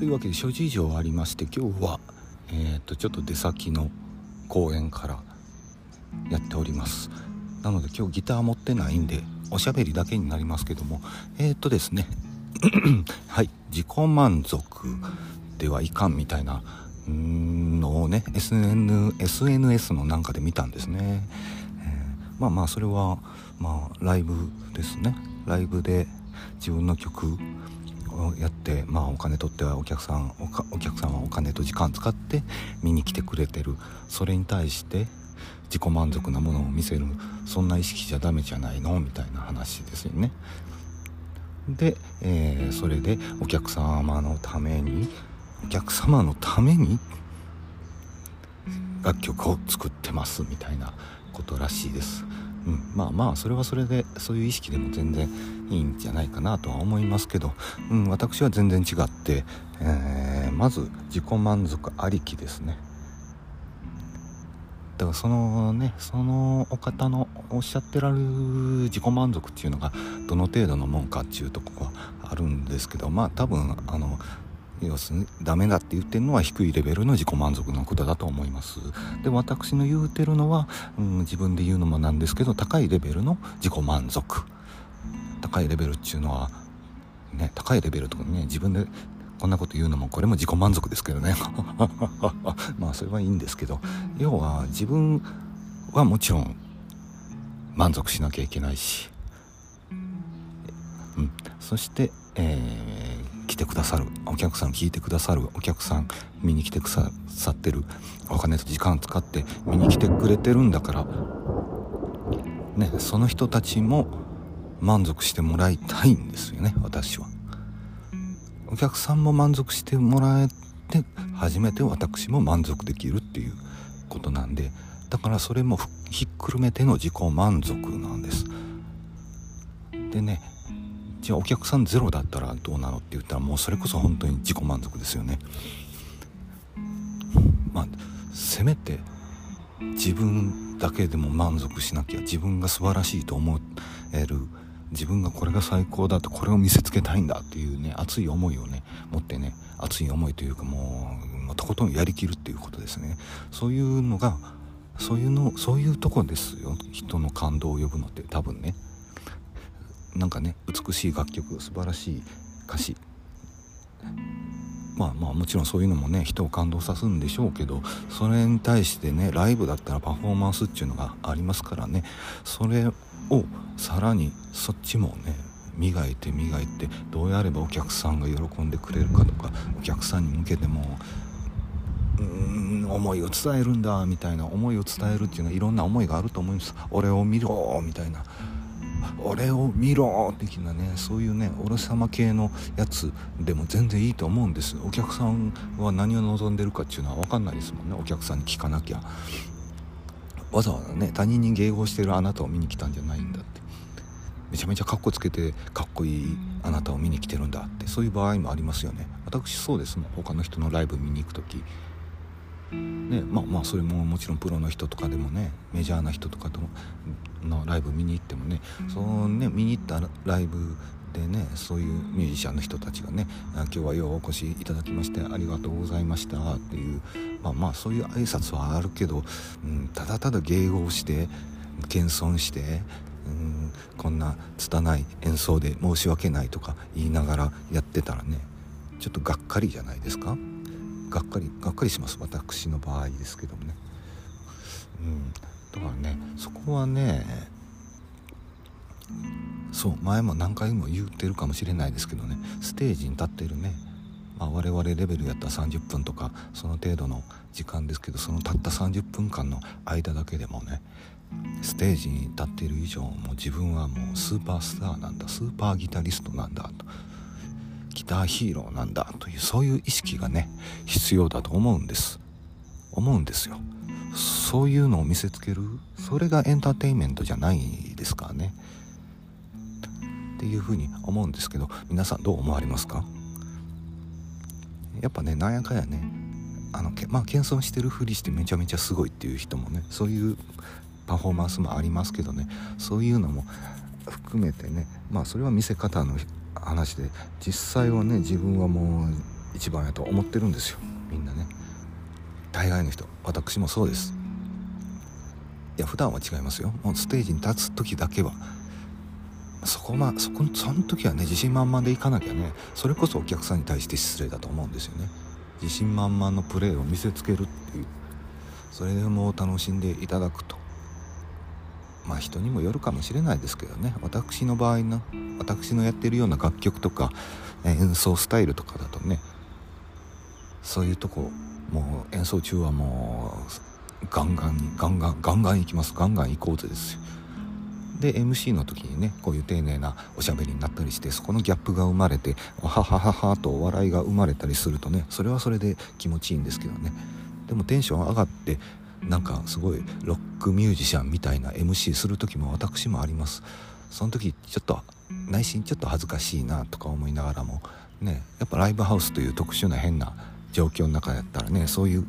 というわけで諸事情ありまして今日は、えー、とちょっと出先の公園からやっております。なので今日ギター持ってないんでおしゃべりだけになりますけどもえっ、ー、とですね はい自己満足ではいかんみたいなのをね SN SNS のなんかで見たんですね、えー、まあまあそれはまあライブですね。ライブで自分の曲やって、まあ、お金取ってはお客さんお客さんはお金と時間使って見に来てくれてるそれに対して自己満足なものを見せるそんな意識じゃダメじゃないの？みたいな話ですよね。で、えー、それでお客様のためにお客様のために楽曲を作ってますみたいなことらしいです。うん、まあまあそれはそれでそういう意識でも全然いいんじゃないかなとは思いますけど、うん、私は全然違って、えー、まず自己満足ありきですね。だからそのねそのお方のおっしゃってられる自己満足っていうのがどの程度のもんかっていうとこはあるんですけどまあ多分あの要するにダメだって言ってるのは低いレベルの自己満足のことだと思います。で私の言うてるのは、うん、自分で言うのもなんですけど高いレベルの自己満足。高いレベルっていうのはね高いレベルとかね自分でこんなこと言うのもこれも自己満足ですけどね。まあそれはいいんですけど。要は自分はもちろん満足しなきゃいけないし、うん、そして、えーてくださるお客さん聞いてくださるお客さん見に来てくださってるお金と時間使って見に来てくれてるんだからねその人たちも満足してもらいたいんですよね私は。お客さんも満足してもらえて初めて私も満足できるっていうことなんでだからそれもひっくるめての自己満足なんです。でねじゃあお客さんゼロだったらどうなのって言ったらもうそれこそ本当に自己満足ですよね。まあせめて自分だけでも満足しなきゃ自分が素晴らしいと思える自分がこれが最高だとこれを見せつけたいんだっていうね熱い思いをね持ってね熱い思いというかもうとことんやりきるっていうことですね。そういうのがそういうのそういうとこですよ。人の感動を呼ぶのって多分ねなんかね美しい楽曲素晴らしい歌詞。まあまあもちろんそういうのもね人を感動さすんでしょうけどそれに対してねライブだったらパフォーマンスっていうのがありますからね。それをさらにそっちもね磨いて磨いてどうやればお客さんが喜んでくれるかとかお客さんに向けてもうーん思いを伝えるんだみたいな思いを伝えるっていうのはいろんな思いがあると思います。俺を見ろみたいな。俺を見ろ的なね。そういうね俺様系のやつでも全然いいと思うんです。お客さんは何を望んでるかっていうのは分かんないですもんね。お客さんに聞かなきゃ。わざわざね他人に迎合してるあなたを見に来たんじゃないんだって。めちゃめちゃかっこつけてかっこいいあなたを見に来てるんだって。そういう場合もありますよね。私そうですもん。他の人のライブ見に行く時。ねまあまあそれももちろんプロの人とかでもねメジャーな人とかとのライブ見に行ってもねそのね見に行ったライブでねそういうミュージシャンの人たちがね「今日はようお越しいただきましてありがとうございました」っていうまあまあそういう挨拶はあるけど、うん、ただただ迎合して謙遜してうんこんな拙い演奏で申し訳ないとか言いながらやってたらねちょっとがっかりじゃないですか？がっかりがっかりします私の場合ですけどもね。うん。だからねそこはねそう前も何回も言ってるかもしれないですけどねステージに立ってるね、まあ、我々レベルやったら30分とかその程度の時間ですけどそのたった30分間の間だけでもねステージに立っている以上もう自分はもうスーパースターなんだスーパーギタリストなんだと。ギターヒーローなんだというそういう意識がね必要だと思うんです。思うんですよ。そういうのを見せつける？それがエンターテインメントじゃないですからね。っていうふうに思うんですけど皆さんどう思われますか？やっぱねなんやかんやねあのけまあ謙遜してるふりしてめちゃめちゃすごいっていう人もねそういうパフォーマンスもありますけどねそういうのも含めてねまあそれは見せ方の話で実際はね自分はもう一番やと思ってるんですよ。みんなね。大概の人私もそうです。いや普段は違いますよ。もうステージに立つ時だけは。そこまそこその時はね自信満々でいかなきゃねそれこそお客さんに対して失礼だと思うんですよね。自信満々のプレーを見せつけるっていう。それでもう楽しんでいただくと。まあ人にもよるかもしれないですけどね。私の場合の私のやってるような楽曲とか演奏スタイルとかだとねそういうとこもう演奏中はもうガンガンガンガンガンガン行きます。ガンガン行こうぜですよ。で MC の時にねこういう丁寧なおしゃべりになったりしてそこのギャップが生まれて「はははは」とお笑いが生まれたりするとねそれはそれで気持ちいいんですけどね。でもテンション上がってなんかすごいロックミュージシャンみたいな MC する時も私もあります。その時ちょっと内心ちょっと恥ずかしいなとか思いながらもねやっぱライブハウスという特殊な変な状況の中やったらねそういう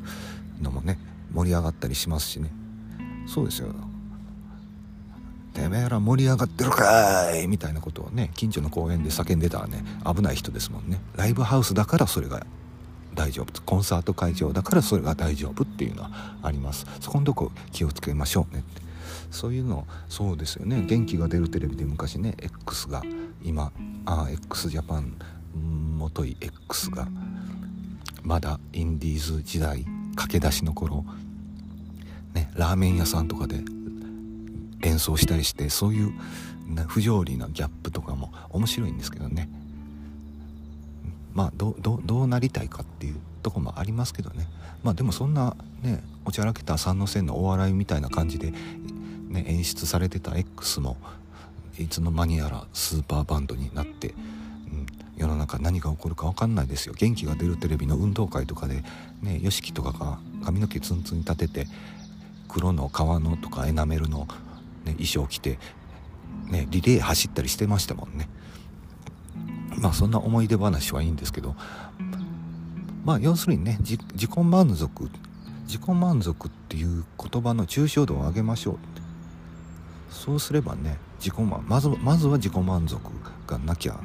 のもね盛り上がったりしますしね。そうですよ。てめえら盛り上がってるかい！みたいなことをね近所の公園で叫んでたらね危ない人ですもんね。ライブハウスだからそれが大丈夫。コンサート会場だからそれが大丈夫っていうのはあります。そこのとこ気をつけましょうねって。そういうのそうですよね。元気が出るテレビで昔ね X が今あ x ジャパンもとい X がまだインディーズ時代駆け出しの頃ねラーメン屋さんとかで演奏したりしてそういう不条理なギャップとかも面白いんですけどね。まあどうなりたいかっていうとこもありますけどね。まあでもそんなねおちゃらけた三の線のお笑いみたいな感じで、ね、演出されてた X もいつの間にやらスーパーバンドになって、うん、世の中何が起こるか分かんないですよ。元気が出るテレビの運動会とかでね YOSHIKI とかが髪の毛ツンツン立てて黒の革のとかエナメルのね、衣装着て、ね、リレー走ったりしてましたもんね。まあそんな思い出話はいいんですけどまあ要するにね自己満足自己満足っていう言葉の抽象度を上げましょう。そうすればね自己まずまずは自己満足がなきゃ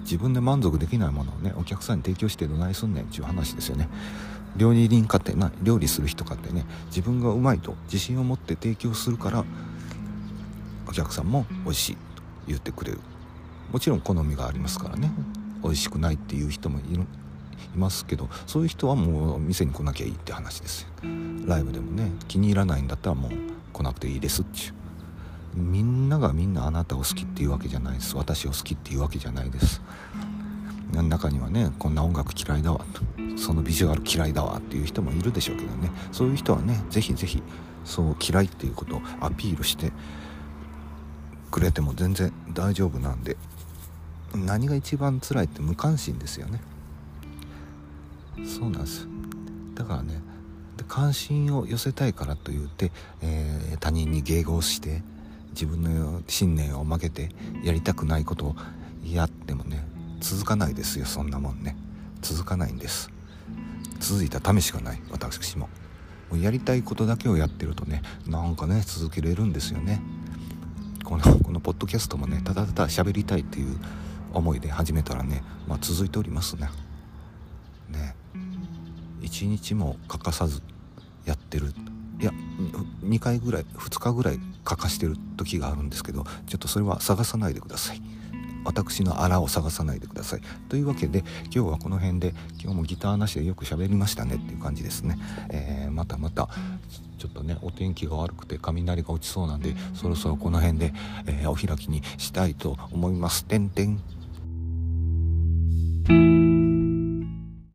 自分で満足できないものをねお客さんに提供してどないすんねんっていう話ですよね。料理人かってな料理する人かってね自分がうまいと自信を持って提供するからお客さんも美味しいと言ってくれる。もちろん好みがありますからね。美味しくないっていう人もいるいますけどそういう人はもう店に来なきゃいいって話ですよ。ライブでもね気に入らないんだったらもう来なくていいですっちゅう。みんながみんなあなたを好きっていうわけじゃないです。私を好きっていうわけじゃないです。中にはねこんな音楽嫌いだわと。そのビジュアル嫌いだわっていう人もいるでしょうけどね。そういう人はね是非是非そう嫌いっていうことをアピールしてくれても全然大丈夫なんで何が一番辛いって無関心ですよね。そうなんです。だからね関心を寄せたいからと言って、えー、他人に迎合して自分の信念を曲げてやりたくないことをやってもね続かないですよそんなもんね。続かないんです。続いたためしかない私も。もやりたいことだけをやってるとねなんかね続けれるんですよね。このこのポッドキャストもねただただ喋りたいっていう思いで始めたらね、まあ、続いておりますね。ね一日も欠かさずやってるいや2回ぐらい2日ぐらい欠かしてる時があるんですけどちょっとそれは探さないでください。私の穴を探さないでください。というわけで今日はこの辺で今日もギターなしでよく喋りましたねっていう感じですね。えー、またまたちょっとねお天気が悪くて雷が落ちそうなんでそろそろこの辺で、えー、お開きにしたいと思います。てんてん